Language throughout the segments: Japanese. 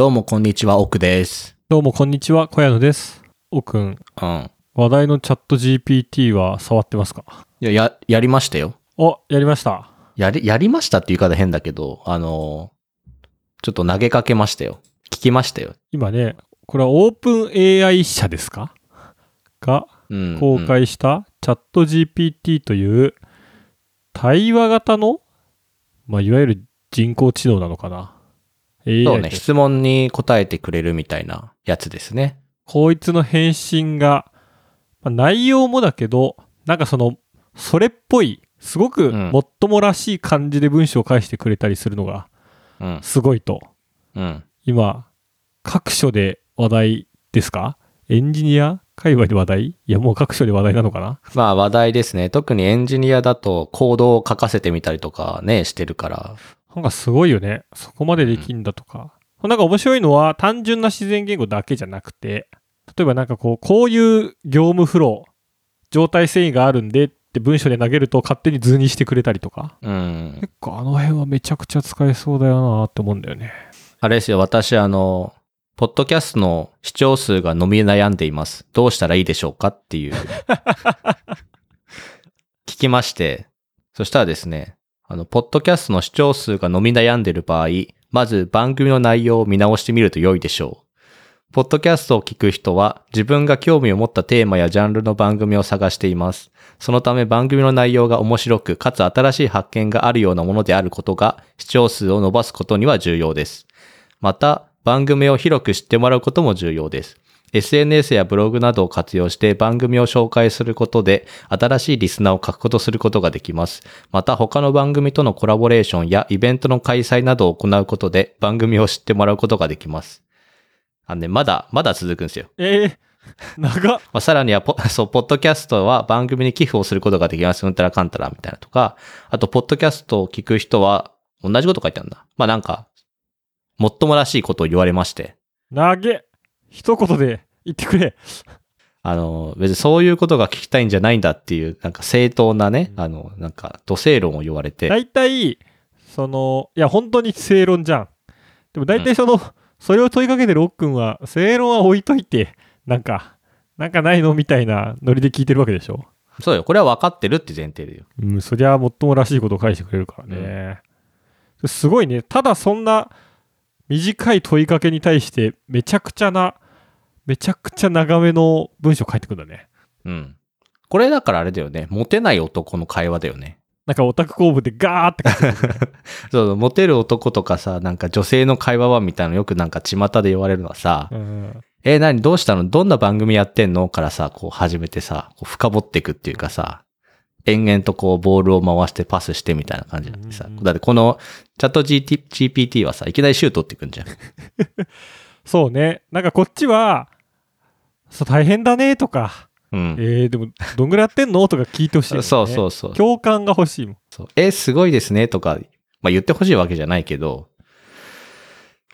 どうもこんにちは、奥です。どうもこんにちは、小屋野です。おくん、うん。話題のチャット GPT は触ってますか？いや、や、やりましたよ。お、やりました。やり、やりましたって言い方変だけど、あのーちょっと投げかけましたよ。聞きましたよ。今ね、これはオープン AI 社ですか？がうん。公開したチャット GPT という対話型の、まあ、いわゆる人工知能なのかな？うん AI そうね、で質問に答えてくれるみたいなやつですね。こいつの返信が、まあ内容もだけど、なんかその、それっぽい、すごくうんもっともらしい感じで文章を返してくれたりするのがうん。すごいと。うん。今、各所で話題ですか？エンジニア界隈で話題？いや、もう各所で話題なのかな？まあ話題ですね。特にエンジニアだとコードを書かせてみたりとかね、してるから。なんかすごいよね。そこまでできんだとか。なんか面白いのは単純な自然言語だけじゃなくて、例えばなんかこう、こういう業務フロー、状態遷移があるんでって文章で投げると勝手に図にしてくれたりとか。うん。結構あの辺はめちゃくちゃ使えそうだよなって思うんだよね。あれですよ、私あの、ポッドキャストの視聴数が伸び悩んでいます。どうしたらいいでしょうかっていう。聞きまして、そしたらですね、あの、ポッドキャストの視聴数が伸び悩んでいる場合、まず番組の内容を見直してみると良いでしょう。ポッドキャストを聞く人は自分が興味を持ったテーマやジャンルの番組を探しています。そのため番組の内容が面白く、かつ新しい発見があるようなものであることが視聴数を伸ばすことには重要です。また、番組を広く知ってもらうことも重要です。SNS やブログなどを活用して番組を紹介することで新しいリスナーを獲得することができます。また他の番組とのコラボレーションやイベントの開催などを行うことで番組を知ってもらうことができます。あのね、まだ、まだ続くんですよ。ええ長っ。まあ、さらにはポ、そう、ポッドキャストは番組に寄付をすることができます。うんたらかんたらみたいなとか、あと、ポッドキャストを聞く人は、同じこと書いてあるんだ。まあなんか、もっともらしいことを言われまして、投げ。一言で言ってくれ。あの、別にそういうことが聞きたいんじゃないんだっていう、なんか正当なね、あの、なんか、土星論を言われて、大体、その、いや、本当に正論じゃん。でも大体その、それを問いかけてるおっくんは、正論は置いといて、なんか、なんかないのみたいなノリで聞いてるわけでしょ。そうよ、これは分かってるって前提でよ。うん、そりゃ、もっともらしいことを返してくれるからね。すごいね。ただそんな短い問いかけに対して、めちゃくちゃな、めちゃくちゃ長めの文章書いてくんだね。うん。これだからあれだよね、モテない男の会話だよね。なんかオタク公文でガーって書いてくる。そう、モテる男とかさ、なんか女性の会話はみたいなのよくなんか巷で言われるのはさ、うんえ、何どうしたの？どんな番組やってんの？からさ、こう始めてさ、こう深掘っていくっていうかさ、延々とこうボールを回してパスしてみたいな感じでさ、うんうんだってこのチャット GPT はさ、いきなりシュート打っていくんじゃん。そうね。なんかこっちは、そう大変だねとか、うん。えー、でも、どんぐらいやってんのとか聞いてほしい、ね。そうそうそう。共感が欲しいもん。そうえ、すごいですねとか、まあ言ってほしいわけじゃないけど、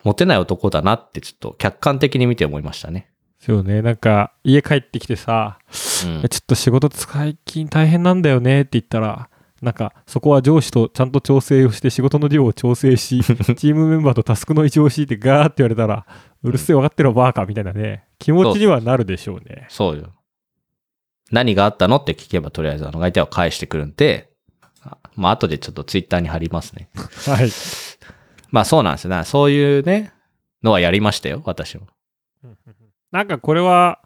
モテない男だなってちょっと客観的に見て思いましたね。そうね。なんか、家帰ってきてさ、うんえちょっと仕事最近大変なんだよねって言ったら、なんか、そこは上司とちゃんと調整をして仕事の量を調整し、チームメンバーとタスクの一致を敷いてガーって言われたら、うるせえ分かってるわバーカみたいなね、気持ちにはなるでしょうね。そうよ。何があったのって聞けばとりあえずあの相手は返してくるんで、あまあ後でちょっとツイッターに貼りますね。はい。まあそうなんですよ。なそういうね、のはやりましたよ、私も。なんかこれは、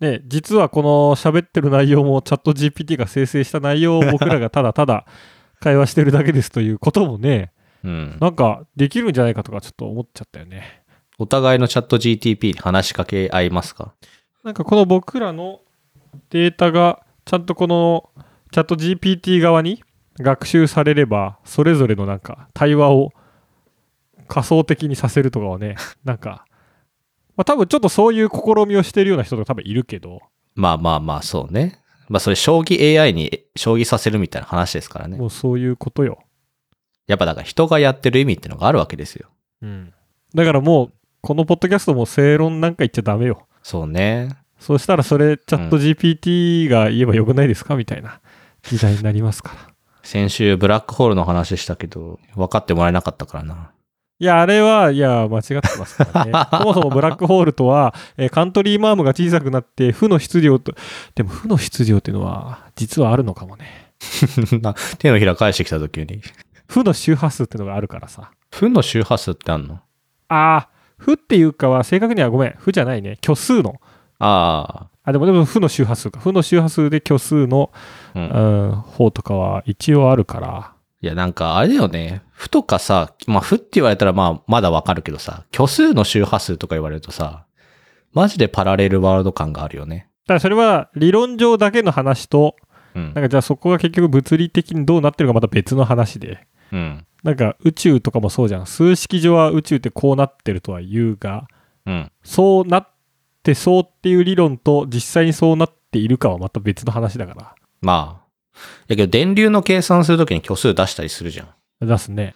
ね、実はこの喋ってる内容もチャット GPT が生成した内容を僕らがただただ会話してるだけですということもね、うん。なんかできるんじゃないかとかちょっと思っちゃったよね。お互いのチャット GTP に話しかけ合いますか？なんかこの僕らのデータがちゃんとこのチャット GPT 側に学習されれば、それぞれのなんか対話を仮想的にさせるとかはね、なんか、まあ多分ちょっとそういう試みをしてるような人とか多分いるけど、まあまあまあ、そうね。まあそれ将棋 AI に将棋させるみたいな話ですからね。もうそういうことよ。やっぱだから人がやってる意味ってのがあるわけですよ。うん。だからもう、このポッドキャストも正論なんか言っちゃダメよ。そうね。そうしたらそれチャット GPT が言えばよくないですかみたいな時代になりますから。先週ブラックホールの話したけど、分かってもらえなかったからな。いや、あれは、いや、間違ってますからね。そもそもブラックホールとは、えーカントリーマームが小さくなって、負の質量と、でも負の質量っていうのは、実はあるのかもね。な手のひら返してきた時に。負の周波数っていうのがあるからさ。負の周波数ってあんの？ああ、負っていうかは、正確にはごめん、負じゃないね。虚数の。ああ、でもでも負の周波数か。負の周波数で虚数の、あ。うんう。ん、方とかは一応あるから。いや、なんかあれだよね。負とかさ、まあ、負って言われたらまあ、まだわかるけどさ、虚数の周波数とか言われるとさ、マジでパラレルワールド感があるよね。ただそれは理論上だけの話と、うんなん。かじゃあそこが結局物理的にどうなってるかまた別の話で。うん。なんか宇宙とかもそうじゃん。数式上は宇宙ってこうなってるとは言うが、うん。そうなってそうっていう理論と実際にそうなっているかはまた別の話だかまあ。やけど、電流の計算するときに虚数出したりするじゃん。出すね。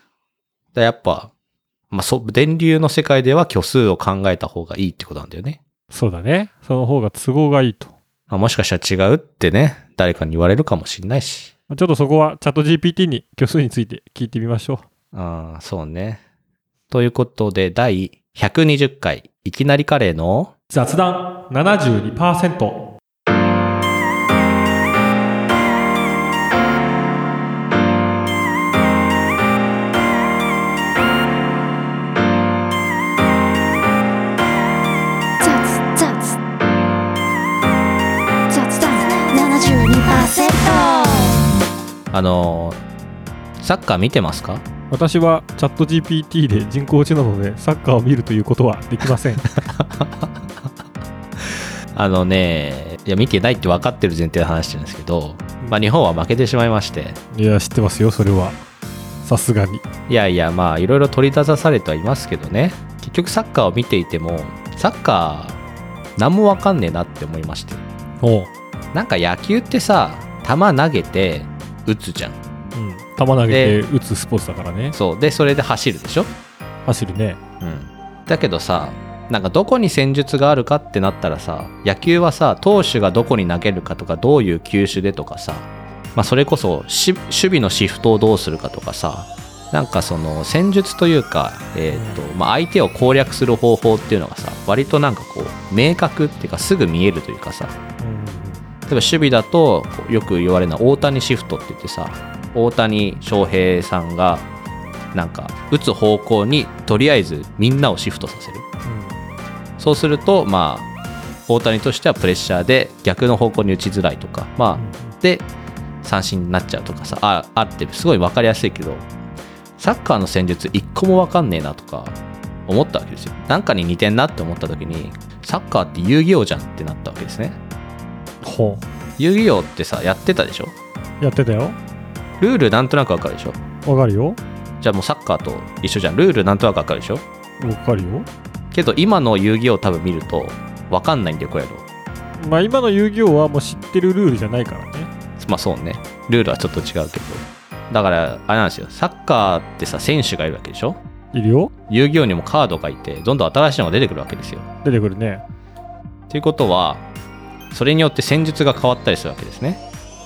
やっぱ、まあ、そ、電流の世界では虚数を考えた方がいいってことなんだよね。そうだね。その方が都合がいいと。まあ、もしかしたら違うってね、誰かに言われるかもしんないし。ちょっとそこはチャット GPT に虚数について聞いてみましょう。ああ、そうね。ということで、第120回、いきなりカレーの、雑談72%。あのーサッカー見てますか？私はチャット GPT で人工知能なのでサッカーを見るということはできません。あのね、いや、見てないって分かってる前提で話してるんですけど、まあ、日本は負けてしまいまして、いや、知ってますよ、それは。さすがに。いやいや、まあ、いろいろ取り立たされてはいますけどね、結局サッカーを見ていても、サッカー、何も分かんねえなって思いまして。おう。なんか野球ってさ、球投げて、打つじゃん。うん。球投げて打つスポーツだからね。そう。で、それで走るでしょ？走るね。うん。だけどさ、なんかどこに戦術があるかってなったらさ、野球はさ、投手がどこに投げるかとか、どういう球種でとかさ、まあそれこそし守備のシフトをどうするかとかさ、なんかその戦術というか、えっ、と、まあ相手を攻略する方法っていうのがさ、割となんかこう、明確っていうかすぐ見えるというかさ、うん。例えば守備だとよく言われるのは大谷シフトって言ってさ大谷翔平さんがなんか打つ方向にとりあえずみんなをシフトさせる。そうするとまあ大谷としてはプレッシャーで逆の方向に打ちづらいとかまあで三振になっちゃうとかさああってすごい分かりやすいけどサッカーの戦術一個も分かんねえなとか思ったわけですよ。なんかに似てんなって思った時にサッカーって遊戯王じゃんってなったわけですねほ遊戯王ってさやってたでしょ？う。やってたよ。ルールなんとなくわかるでしょ？わかるよ。じゃあもうサッカーと一緒じゃんルールなんとなくわかるでしょ？わかるよ。けど今の遊戯王多分見るとわかんないんだよこれやろまあ今の遊戯王はもう知ってるルールじゃないからね。まあそうねルールはちょっと違うけどだからあれなんですよサッカーってさ選手がいるわけでしょ？いるよ。遊戯王にもカードがいてどんどん新しいのが出てくるわけですよ出てくるね。ということはそれによって戦術が変わったりするわけですね。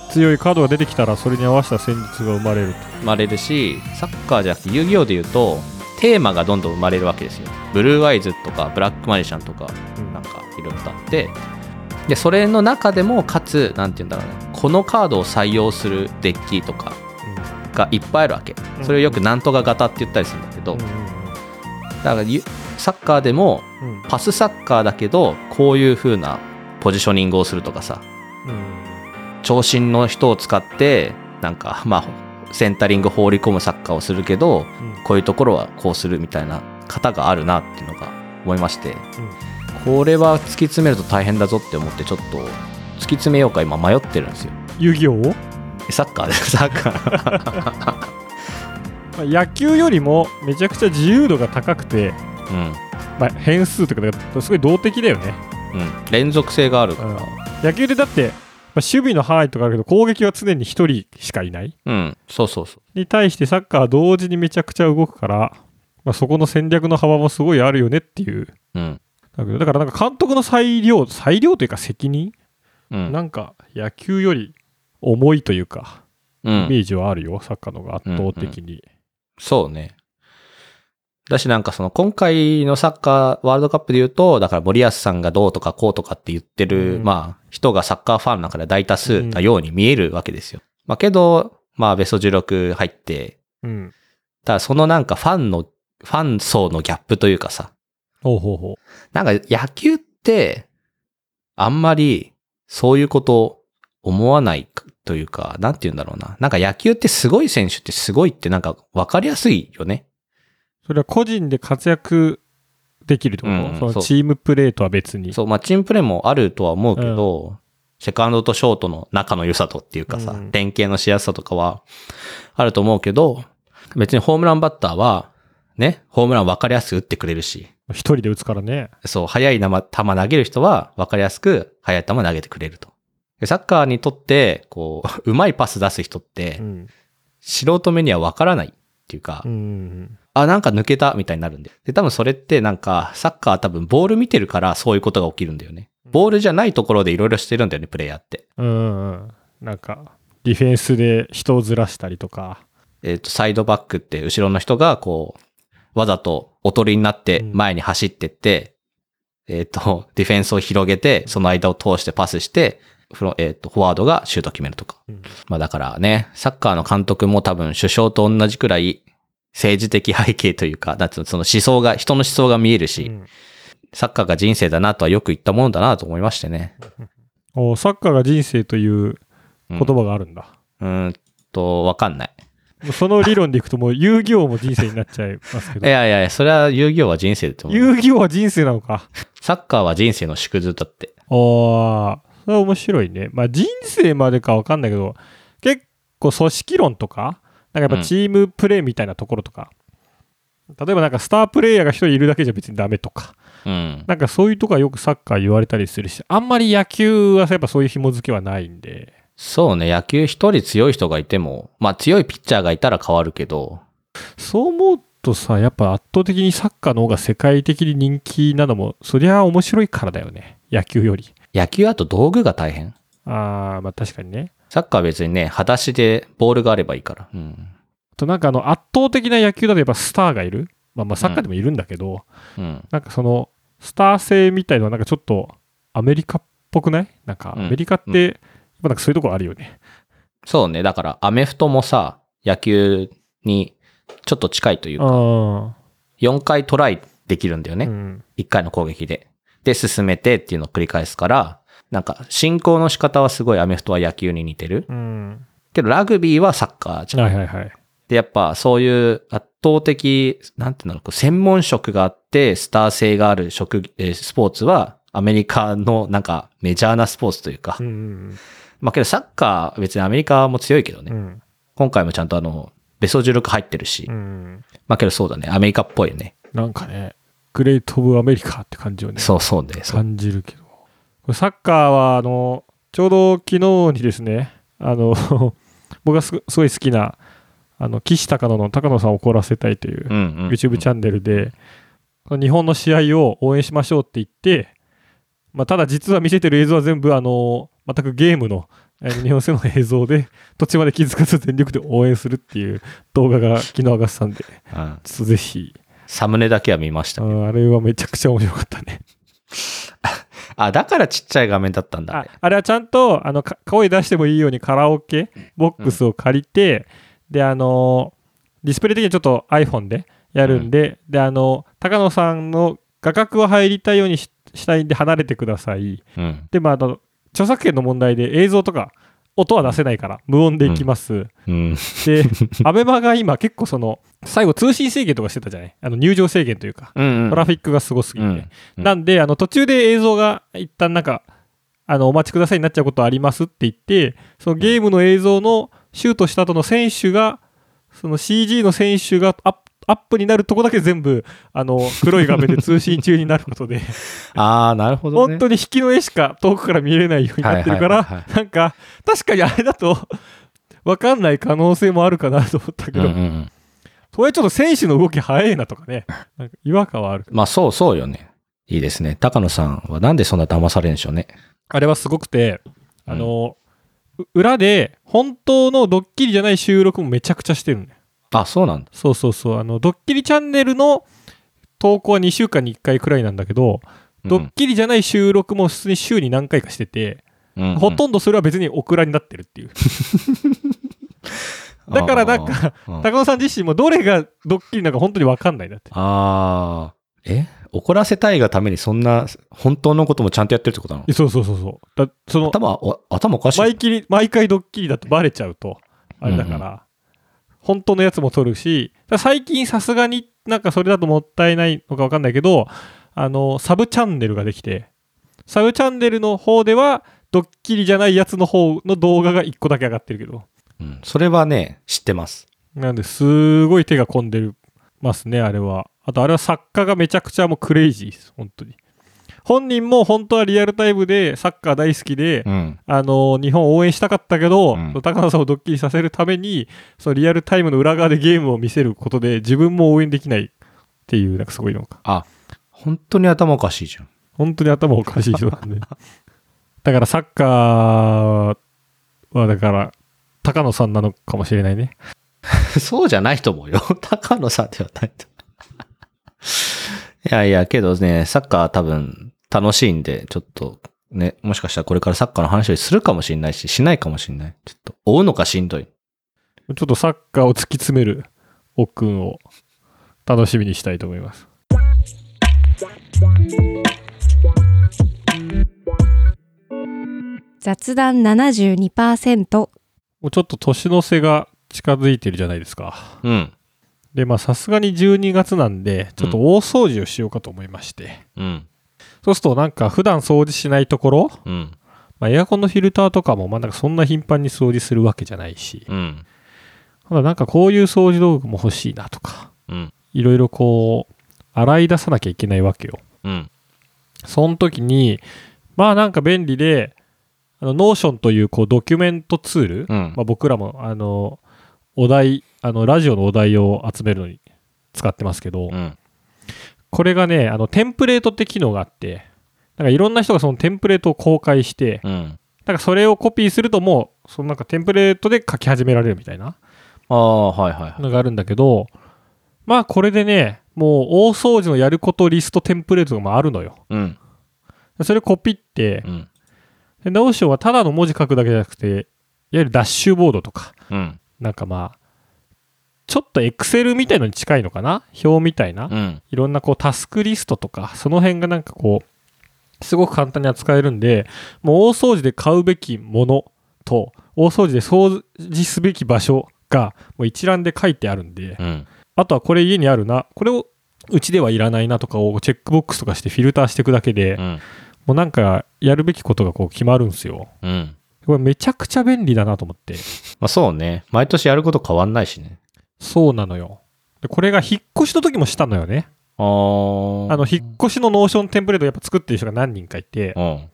強いカードが出てきたらそれに合わせた戦術が生まれると。生まれるしサッカーじゃなくて遊戯王で言うとテーマがどんどん生まれるわけですよ。ブルーアイズとかブラックマジシャンとかうん。なんかいろいろとあって。でそれの中でもかつなんて言うんだろうなこのカードを採用するデッキとかがいっぱいあるわけ。うんそれをよくなんとか型って言ったりするんだけど。うんだからゆサッカーでもパスサッカーだけどこういう風なポジショニングをするとかさ。うん。長身の人を使ってなんかまあセンタリング放り込むサッカーをするけどうん。こういうところはこうするみたいな型があるなっていうのが思いまして、これは突き詰めると大変だぞって思ってちょっと突き詰めようか今迷ってるんですよ。遊戯王？をサッカーで サッカー。まあ野球よりもめちゃくちゃ自由度が高くて、うん。まあ、変数とかすごい動的だよね、うん。連続性がある。から野球でだって、まあ守備の範囲とかあるけど攻撃は常に1人しかいない。うん。そうそうそう。に対してサッカーは同時にめちゃくちゃ動くから、まあ、そこの戦略の幅もすごいあるよねっていう。うん。だけどだからなんか監督の裁量裁量というか責任、うん。なんか野球より重いというかうん。イメージはあるよ、サッカーの方が圧倒的に、そうねだしなんかその今回のサッカーワールドカップで言うと、だから森保さんがどうとかこうとかって言ってる、うんまあ人がサッカーファンの中で大多数うんなように見えるわけですよ。まあけど、まあベスト16入って、うん。ただそのなんかファンの、ファン層のギャップというかさ、ほうほうほなんか野球って、あんまりそういうこと思わないというか、なんて言うんだろうな。なんか野球ってすごい選手ってすごいってなんか分かりやすいよね。う。それは個人で活躍できるってこと、うんそうチームプレーとは別に。そう、まあチームプレーもあるとは思うけど、セカンドとショートの仲の良さとっていうかさ、うん連携のしやすさとかはあると思うけど、別にホームランバッターは、ね、ホームラン分かりやすく打ってくれるし、一人で打つからね。そう、速い球球投げる人は分かりやすく速い球投げてくれると。でサッカーにとって、こう、うまいパス出す人ってう、ん。素人目には分からないっていうか、うん。あ、なんか抜けたみたいになるんで。で、多分それってなんか、サッカーは多分ボール見てるからそういうことが起きるんだよね。ボールじゃないところでいろいろしてるんだよね、プレイヤーって。うんうん。なんか、ディフェンスで人をずらしたりとか。えっ、と、サイドバックって後ろの人がこう、わざとおとりになってうん前に走ってって、えっ、と、ディフェンスを広げて、その間を通してパスして、フロえっ、と、フォワードがシュート決めるとか。うんまあだからね、サッカーの監督も多分首相と同じくらい政治的背景というか、なんつうのその思想が、人の思想が見えるし、うんサッカーが人生だなとはよく言ったものだなと思いましてね。おサッカーが人生という言葉があるんだ。うーんと、わかんない。その理論でいくともう遊戯王も人生になっちゃいますけいど。やいやいや、それは遊戯王は人生だと思う。遊戯王は人生なのか。サッカーは人生の縮図だって。おー、それは面白いね。まあ人生までかわかんないけど、結構組織論とか、なんかやっぱチームプレーみたいなところとか、例えばなんかスタープレイヤーが一人いるだけじゃ別にダメとか、うん。なんかそういうとこはよくサッカー言われたりするし、あんまり野球はやっぱそういう紐付けはないんで、そうね、野球一人強い人がいても、まあ強いピッチャーがいたら変わるけど、そう思うとさ、やっぱ圧倒的にサッカーの方が世界的に人気なのも、そりゃ面白いからだよね。野球より。野球あと道具が大変。あー、まあ確かにね。サッカーは別にね、裸足でボールがあればいいから。うん。あとなんかあの圧倒的な野球だとやっぱスターがいる。まあまあサッカーでもいるんだけど、うん。なんかそのスター性みたいのはなんかちょっとアメリカっぽくない？なんかアうんメリカって、やっぱなんかそういうところあるよね。そうね、だからアメフトもさ、野球にちょっと近いというか、あ4回トライできるんだよあ、ね。うん。1回の攻撃で。で、進めてっていうのを繰り返すから、なんか進行の仕方はすごいアメフトは野球に似てる。うん。けどラグビーはサッカーじゃん。はいはいはい。で、やっぱそういう圧倒的、なんていうんだろう専門職があって、スター性がある職、えースポーツは、アメリカのなんかメジャーなスポーツというか。うんうんまあけどサッカー、別にアメリカも強いけどね。うん。うん。今回もちゃんとあの、ベスト16入ってるし。うん。まあけどそうだね。アメリカっぽいよね。なんかね、グレート・オブ・アメリカって感じをね、そうそうね。感じるけど。サッカーは、あの、ちょうど昨日にですね、あの、僕がすごすごい好きな、あの、岸高野の高野さんを怒らせたいという YouTube チャンネルで、日本の試合を応援しましょうって言って、まあ、ただ実は見せてる映像は全部、あの、全くゲームの、えー日本戦の映像で、途中まで気づかず全力で応援するっていう動画が昨日上がってたんで、うんちょっとぜひ、サムネだけは見ましたあ。ーあれはめちゃくちゃ面白かったね。あ、だからちっちゃい画面だったんだあね。あれはちゃんとあのか声出してもいいようにカラオケボックスを借りて、であのディスプレイ的にはちょっと iPhone でやるんで、であの高野さんの画角は入りたいようにししたいんで離れてくださいうん。でまああの著作権の問題で映像とか音は出せないから無音でいきます、うん。で アベマが今結構その最後通信制限とかしてたじゃない？あの入場制限というか、うん、うん。トラフィックがすごすぎて、うん。うん。なんで、あの、途中で映像が一旦なんか、あの、お待ちくださいになっちゃうことありますって言って、そのゲームの映像のシュートした後の選手が、その CG の選手がアップアップになるとこだけ全部、あの、黒い画面で通信中になることで、ああ、なるほど、ね。本当に引きの絵しか遠くから見れないようになってるから、なんか、確かにあれだと、わかんない可能性もあるかなと思ったけど、うんうんうん。それちょっと選手の動き早いなとかね、なんか違和感はある。まあそうそうよね。いいですね。高野さんはなんでそんな騙されるんでしょうね。あれはすごくて、あの、う裏で本当のドッキリじゃない収録もめちゃくちゃしてるんだよ。あ、そうなんだ。そうそうそう。あの、ドッキリチャンネルの投稿は2週間に1回くらいなんだけど、ドッキリじゃない収録も普通に週に何回かしてて、うんほとんどそれは別にオクラになってるっていう。だからなんか、高野さん自身もどれがドッキリなのか本当に分かんないんだって。あー。え？怒らせたいがためにそんな、本当のこともちゃんとやってるってことなの？そうそうそうそう。だその、頭、お頭おかしい。毎毎回ドッキリだとバレちゃうと、あれだから、本当のやつも撮るし、最近さすがになんかそれだともったいないのか分かんないけど、あの、サブチャンネルができて、サブチャンネルの方では、ドッキリじゃないやつの方の動画が1個だけ上がってるけど、うん。それはね、知ってます。なんですごい手が込んでるますね、あれは。あと、あれは作家がめちゃくちゃもうクレイジーです、本当に。本人も本当はリアルタイムでサッカー大好きで、うん。あの日本を応援したかったけど、うん高野さんをドッキリさせるために、そのリアルタイムの裏側でゲームを見せることで自分も応援できないっていう、なんかすごいのか。あ、本当に頭おかしいじゃん。本当に頭おかしい人なんで。だからサッカーは、だから、高野さんなのかもしれないね。そうじゃないと思うよ。高野さんではないと。いやいや、けどね、サッカー多分楽しいんで、ちょっとね、もしかしたらこれからサッカーの話をするかもしれないし、しないかもしれない。ちょっと追うのかしんどい。ちょっとサッカーを突き詰める奥くんを楽しみにしたいと思います。雑談72%もうちょっと年の瀬が近づいてるじゃないですか。うん。で、まあさすがに12月なんで、ちょっと大掃除をしようかと思いまして。うん。そうするとなんか普段掃除しないところ、うん。まあ、エアコンのフィルターとかもまあなんかそんな頻繁に掃除するわけじゃないし、うん。ただなんかこういう掃除道具も欲しいなとか、うん。いろいろこう、洗い出さなきゃいけないわけよ。うん。その時に、まあなんか便利で、あの、 Notion というこうドキュメントツール、うんまあ、僕らもあの、お題、あの、ラジオのお題を集めるのに使ってますけど、うん。これがね、あの、テンプレートって機能があって、なんかいろんな人がそのテンプレートを公開して、うん。なんかそれをコピーするともう、そのなんかテンプレートで書き始められるみたいなああ、はいはいはい。のがあるんだけど、まあこれでね、もう大掃除のやることリストテンプレートがまああるのよ。うん。それをコピってう、ん。で Notion はただの文字書くだけじゃなくて、いわゆるダッシュボードとか、うん。なんかまあ、ちょっと Excel みたいのに近いのかな？表みたいな、うん。いろんなこうタスクリストとか、その辺がなんかこう、すごく簡単に扱えるんで、もう大掃除で買うべきものと、大掃除で掃除すべき場所がもう一覧で書いてあるんで、うん。あとはこれ家にあるな、これをうちではいらないなとかをチェックボックスとかしてフィルターしていくだけで、うん。もうなんかやるべきことがこう決まるんですよ。うん。これめちゃくちゃ便利だなと思って。まあそうね。毎年やること変わんないしね。そうなのよ。でこれが引っ越しの時もしたのよね。あの、引っ越しの Notion テンプレートやっぱ作ってる人が何人かいて、うん。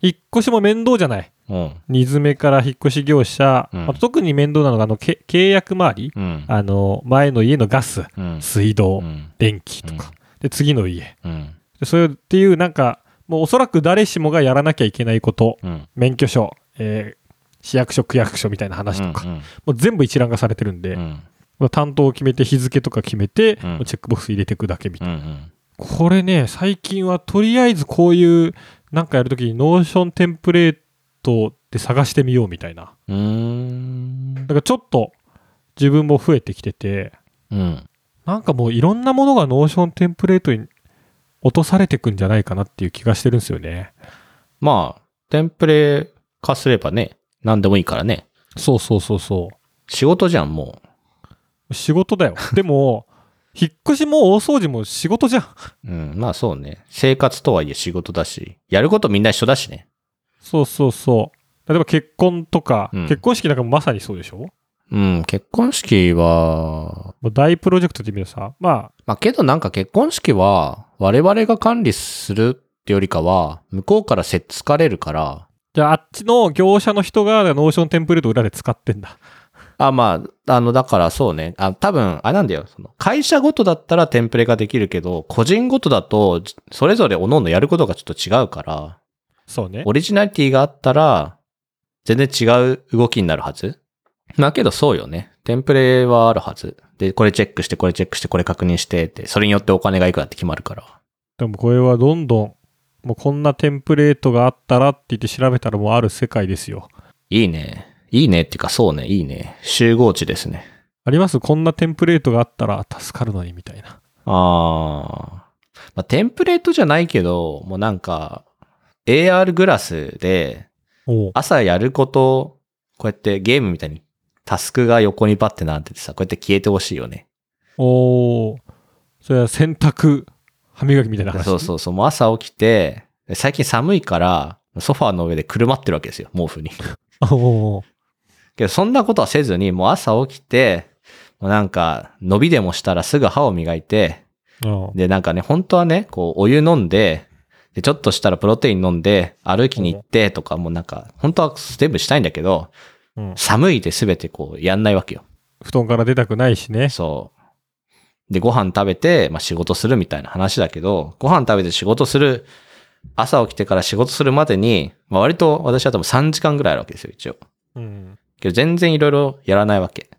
引っ越しも面倒じゃない。うん。荷詰めから引っ越し業者、うんあと特に面倒なのがあのけ契約周り、うん。あの前の家のガス、うん。水道、うん。電気とか、で次の家うん。でそういうっていうなんかもうおそらく誰しもがやらなきゃいけないことうん。免許証、えー市役所区役所みたいな話とか、うん。もう全部一覧化されてるんで、うん。担当を決めて日付とか決めて、チェックボックス入れていくだけみたいな、うん。これね最近はとりあえずこういうなんかやるときに Notion テンプレートで探してみようみたいなうん。だからちょっと自分も増えてきててうん。なんかもういろんなものが Notion テンプレートに落とされてくんじゃないかなっていう気がしてるんですよねまあ、テンプレ化すればね、何でもいいからね。そうそうそうそう仕事じゃん、も仕事だよ でも引っ越しも大掃除も仕事じゃんう。うん。まあそうね。生活とはいえ仕事だし、やることみんな一緒だしね。そうそうそう例えば結婚とか、うん結婚式なんかもまさにそうでしょ？うん。結婚式は、大プロジェクトって意味でさまあまあけどなんか結婚式は、我々が管理するってよりかは、向こうからせっつかれるから、じゃああっちの業者の人が Notion テンプレート裏で使ってんだあ、まあ、あの、だからそうね。あ、多分、あれなんだよ。その会社ごとだったらテンプレができるけど、個人ごとだと、じそれぞれ各々やることがちょっと違うから、そうねオリジナリティがあったら、全然違う動きになるはず。まあけどそうよね。テンプレはあるはず。で、これチェックして、これチェックして、これ確認してって、それによってお金がいくらって決まるから。でもこれはどんどん、もうこんなテンプレートがあったらって言って調べたらもうある世界ですよ。いいね。いいねっていうか、そうね、いいね。集合値ですね。あります？こんなテンプレートがあったら助かるのにみたいな。あー。まあ、テンプレートじゃないけど、もうなんか、AR グラスで、朝やること、こうやってゲームみたいにタスクが横にバッてなっててさ、こうやって消えてほしいよね。おーそれは洗濯、歯磨きみたいな話？そうそうそう。もう朝起きて、最近寒いから、ソファーの上でくるまってるわけですよ、毛布に。おーけど、そんなことはせずに、もう朝起きて、もうなんか、伸びでもしたらすぐ歯を磨いて、で、なんかね、本当はね、こう、お湯飲んで、で、ちょっとしたらプロテイン飲んで、歩きに行ってとか、もうなんか、本当は全部したいんだけど、うん寒いで全てこう、やんないわけよ。布団から出たくないしね。そう。で、ご飯食べて、まあ仕事するみたいな話だけど、ご飯食べて仕事する、朝起きてから仕事するまでに、まあ割と私は多分3時間ぐらいあるわけですよ、一応。うん。けど全然いろいろやらないわけ。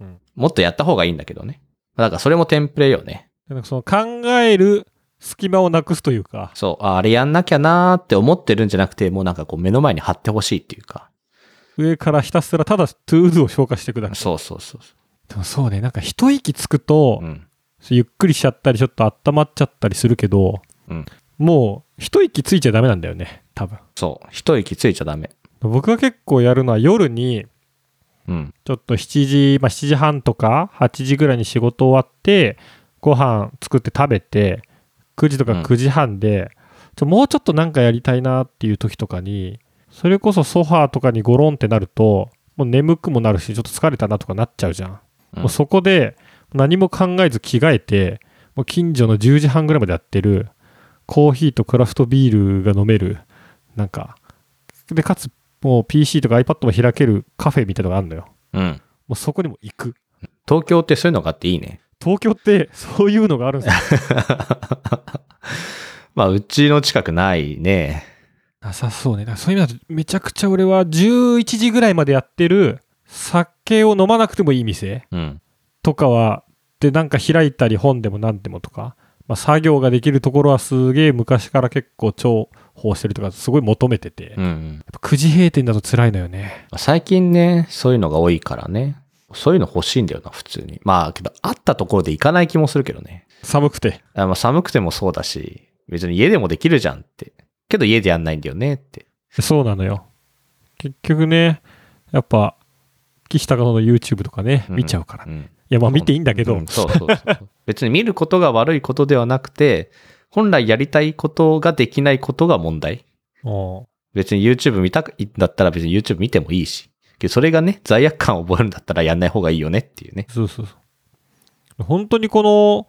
うんもっとやった方がいいんだけどね。だからそれもテンプレよね。なんかその考える隙間をなくすというか、そう、ああれやんなきゃなーって思ってるんじゃなくて、もうなんかこう目の前に貼ってほしいっていうか。上からひたすらただ ToDo を消化していくだけ。そうそうそうそでもそうね、なんか一息つくとう。う、ん。ゆっくりしちゃったり、ちょっと温まっちゃったりするけど、うんもう一息ついちゃダメなんだよね、多分。そう。一息ついちゃダメ。僕が結構やるのは夜に、うん。ちょっと7時、まあ7時半とか8時ぐらいに仕事終わって、ご飯作って食べて、9時とかうん9時半で、ちょもうちょっとなんかやりたいなっていう時とかに、それこそソファーとかにゴロンってなると、もう眠くもなるし、ちょっと疲れたなとかなっちゃうじゃん。うんもうそこで何も考えず着替えて、もう近所の10時半ぐらいまでやってる、コーヒーとクラフトビールが飲める、なんか、で、かつ、もう PC とか iPad も開けるカフェみたいなのがあるのよ。うん。もうそこにも行く。東京ってそういうのがあっていいね。東京ってそういうのがあるんですよ。まあ、うちの近くないね。なさそうね。だからそういう意味だとめちゃくちゃ俺は11時ぐらいまでやってる酒を飲まなくてもいい店うん。とかは、でなんか開いたり本でも何でもとか、まあ、作業ができるところはすげえ昔から結構重宝してるとかすごい求めてて、うんうん。ぱ9時閉店だと辛いのよね。最近ね、そういうのが多いからね。そういうの欲しいんだよな、普通に。まあ、けど、あったところで行かない気もするけどね。寒くて。あまあ、寒くてもそうだし、別に家でもできるじゃんって。けど家でやんないんだよねって。そうなのよ。結局ね、やっぱ、岸高野の YouTube とかね、うん見ちゃうから。いうん。や、まあ見ていいんだけど、うんそうそうそう。別に見ることが悪いことではなくて、本来やりたいことができないことが問題。うん別に YouTube 見たいんだったら別に YouTube 見てもいいし。それがね、罪悪感を覚えるんだったらやんない方がいいよねっていうね。そうそうそう。本当にこの、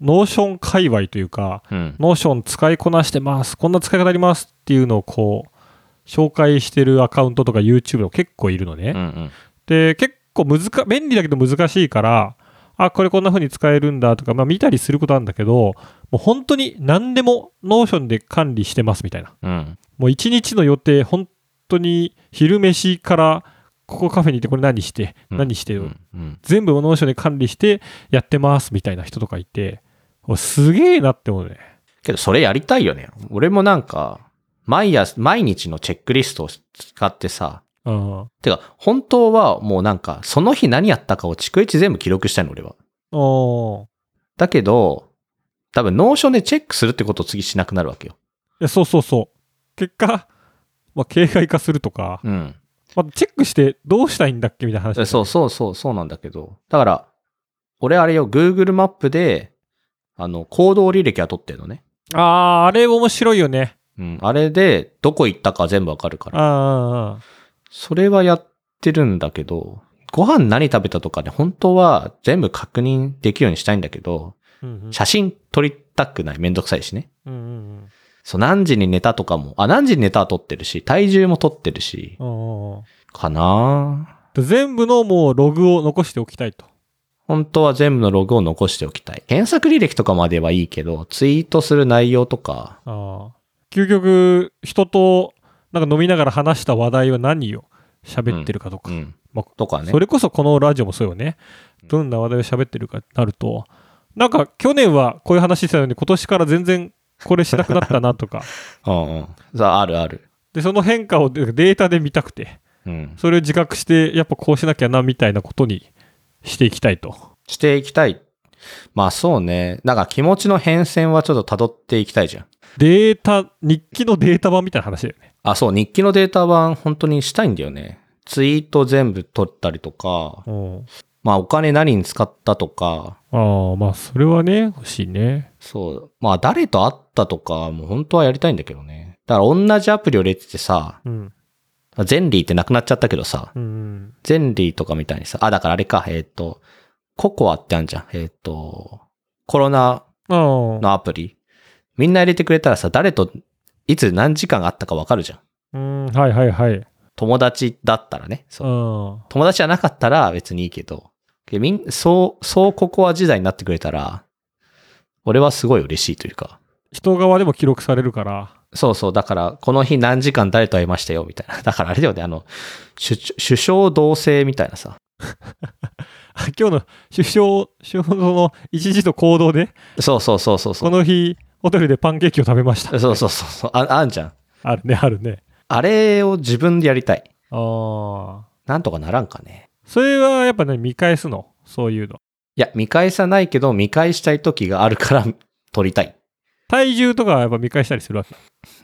Notion 界隈というか、うん。 Notion 使いこなしてます、こんな使い方ありますっていうのをこう、紹介してるアカウントとか YouTube も結構いるのね。うんうん。で、結構難か、便利だけど難しいから、あ、これこんな風に使えるんだとか、まあ見たりすることあるんだけど、もう本当に何でも Notion で管理してますみたいな。うん。もう一日の予定、本当に昼飯から、ここカフェにいてこれ何して、うん何して、うんうん。全部 Notion で管理してやってますみたいな人とかいて、おすげえなって思うね。けどそれやりたいよね。俺もなんか、毎朝、毎日のチェックリストを使ってさ、うん。てか、本当はもうなんか、その日何やったかを逐一全部記録したいの、俺は。だけど、多分、 Notion でチェックするってことを次しなくなるわけよ。いやそうそうそう。結果、まあ、形骸化するとか、うん。まあ、チェックしてどうしたいんだっけみたいな話だよね、そうそうそう、そうなんだけど。だから、俺あれよ、Google マップで、あの、行動履歴は取ってるのね。ああ、あれ面白いよね。うん。あれで、どこ行ったか全部わかるから。ああ、それはやってるんだけど、ご飯何食べたとかね、本当は全部確認できるようにしたいんだけど、写真撮りたくない。めんどくさいしね。うんうんそう、何時に寝たとかも、あ、何時に寝たは撮ってるし、体重も撮ってるし、うんうんかなで全部のもうログを残しておきたいと。本当は全部のログを残しておきたい。検索履歴とかまではいいけど、ツイートする内容とか、ああ究極、人となんか飲みながら話した話題は何よ喋ってるかとか、うん。まあとかねそ。れこそこのラジオもそうよね。どんな話題を喋ってるかってなると、なんか去年はこういう話してたのに今年から全然これしなくなったなとか、うんうん。さあ、あるある。で、その変化をデータで見たくて、うん。それを自覚して、やっぱこうしなきゃなみたいなことにしていきたいと。していきたい。まあそうね。だから気持ちの変遷はちょっと辿っていきたいじゃん。データ、日記のデータ版みたいな話だよね。あ、そう、日記のデータ版本当にしたいんだよね。ツイート全部取ったりとか、うん。まあお金何に使ったとか、ああ、まあそれはね、欲しいね。そう。まあ誰と会ったとか、もう本当はやりたいんだけどね。だから同じアプリを入れててさ、うん。ゼンリーってなくなっちゃったけどさ、うん。ゼンリーとかみたいにさ、あ、だからあれか、えっ、と、ココアってあるじゃん。えっ、と、コロナ。のアプリ。みんな入れてくれたらさ、誰といつ何時間あったかわかるじゃん。うん、はいはいはい。友達だったらね。そううん。友達じゃなかったら別にいいけど、けみんそう、そうココア時代になってくれたら、俺はすごい嬉しいというか。人側でも記録されるから。そうそう。だから、この日何時間誰と会いましたよ、みたいな。だからあれだよね、あの、首首相同棲みたいなさ。今日の首相、首相の一時と行動で、そうそうそうそうそう。この日、ホテルでパンケーキを食べました。そうそうそうそう。あ、あんじゃん。あるね、あるね。あれを自分でやりたい。ああ。なんとかならんかね。それはやっぱね、見返すの？そういうの。いや、見返さないけど、見返したい時があるから撮りたい。体重とかはやっぱ見返したりするわけ？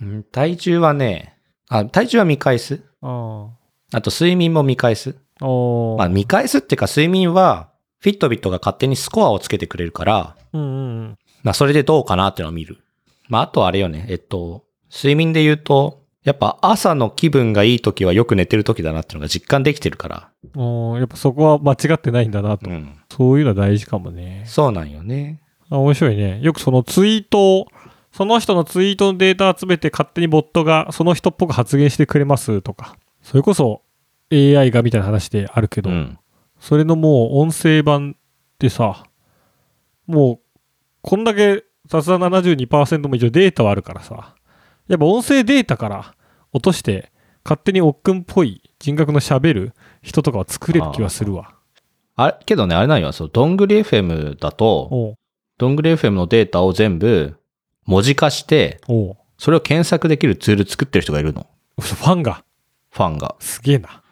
うん体重はね、あ、体重は見返す。ああと睡眠も見返す。まあ見返すっていうか睡眠は、フィットビットが勝手にスコアをつけてくれるから、うんうんうん。まあそれでどうかなっていうのを見る。まああとはあれよね、えっと、睡眠で言うと、やっぱ朝の気分がいい時はよく寝てる時だなっていうのが実感できてるから。おーやっぱそこは間違ってないんだなと。うん。そういうのは大事かもね。そうなんよね。あ面白いね。よくそのツイートを、その人のツイートのデータを集めて勝手にボットがその人っぽく発言してくれますとか。それこそ AI がみたいな話であるけど、うん。それのもう音声版ってさ、もうこんだけ雑談72%も以上データはあるからさ、やっぱ音声データから落として勝手におっくんっぽい人格の喋る人とかは作れる気はするわ。あれ、けどね、あれなんよ、そう、どんぐり FM だと、どんぐり FM のデータを全部文字化して、それを検索できるツール作ってる人がいるの。ファンがファンが。すげえな。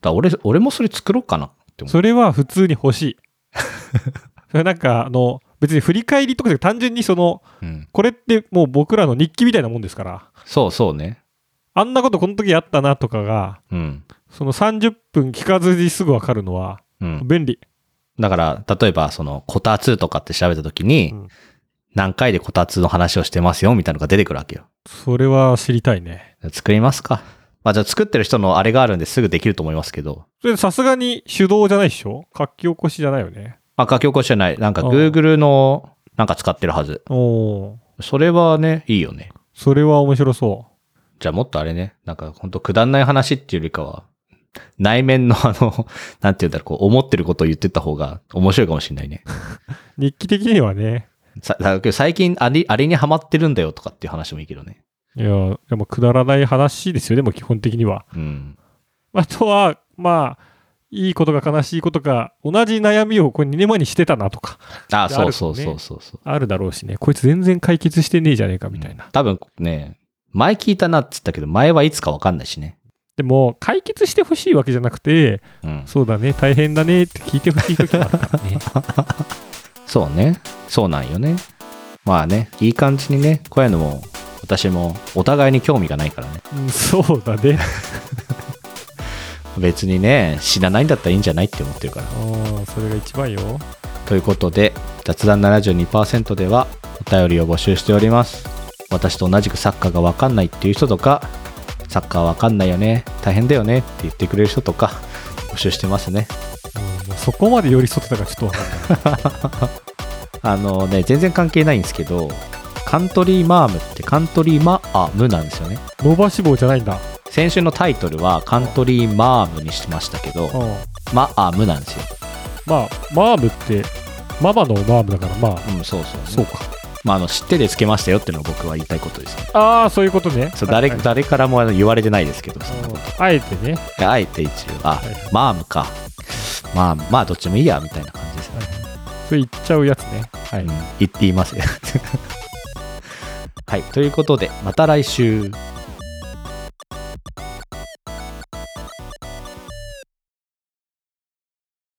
だ俺、俺もそれ作ろうかなって思う。それは普通に欲しい。それなんかあの別に振り返りとかじゃなくて単純にそのうん。これってもう僕らの日記みたいなもんですからそうそうね。あんなことこの時あったなとかがうん。その30分聞かずにすぐ分かるのはうん。便利。だから、例えば、その、こたつとかって調べたときに、うん何回でこたつの話をしてますよ、みたいなのが出てくるわけよ。それは知りたいね。作りますか。まあ、じゃあ作ってる人のあれがあるんですぐできると思いますけど。それさすがに手動じゃないでしょ？書き起こしじゃないよね。あ、書き起こしじゃない。なんか Google の、なんか使ってるはず。おそれはね、いいよね。それは面白そじゃあもっとあれね、なんかほんとくだんない話っていうよりかは、内面の あの、なんていうんだろう、こう思ってることを言ってった方が面白いかもしれないね。う。日記的にはね。さだけど最近あれ、あれにハマってるんだよとかっていう話もいいけどね。いや、でもくだらない話ですよ、でも基本的には。うん。あとは、まあ、いいことか悲しいことか、同じ悩みをこれ2年前にしてたなとか、あ、であるそうそうそうそうそう。あるだろうしね。こいつ全然解決してねえじゃねえかみたいな。多分ね、前聞いたなって言ったけど、前はいつかわかんないしね。でも、解決してほしいわけじゃなくて、うん。そうだね、大変だねって聞いてほしい時もあるからね。そうね。そうなんよね。まあね、いい感じにね、こういうのも、私もお互いに興味がないからね。うんそうだね。別にね、知らないんだったらいいんじゃないって思ってるから。それが一番よ。ということで、雑談72%ではお便りを募集しております。私と同じくサッカーがわかんないっていう人とか、サッカーわかんないよね、大変だよねって言ってくれる人とか、募集してますね。うんそこまで寄り添ってたかちょっとわかんない。あのね、全然関係ないんですけど、カントリーマームってカントリーマームなんですよね。伸ばし棒じゃないんだ。先週のタイトルはカントリーマームにしましたけど、うん。マームなんですよ。まあ、マームって、ママのマームだから、まあ、うん、そうそう、そうか。まあ、あの知っててつけましたよっていうのが僕は言いたいことですね。ああそういうことねそう誰誰からも言われてないですけど、そんなことあえてねあえて一応、あマームか。まあ、まあ、どっちもいいや、みたいな感じですね。それ言っちゃうやつねはい、うん言っています。はい、ということで、また来週。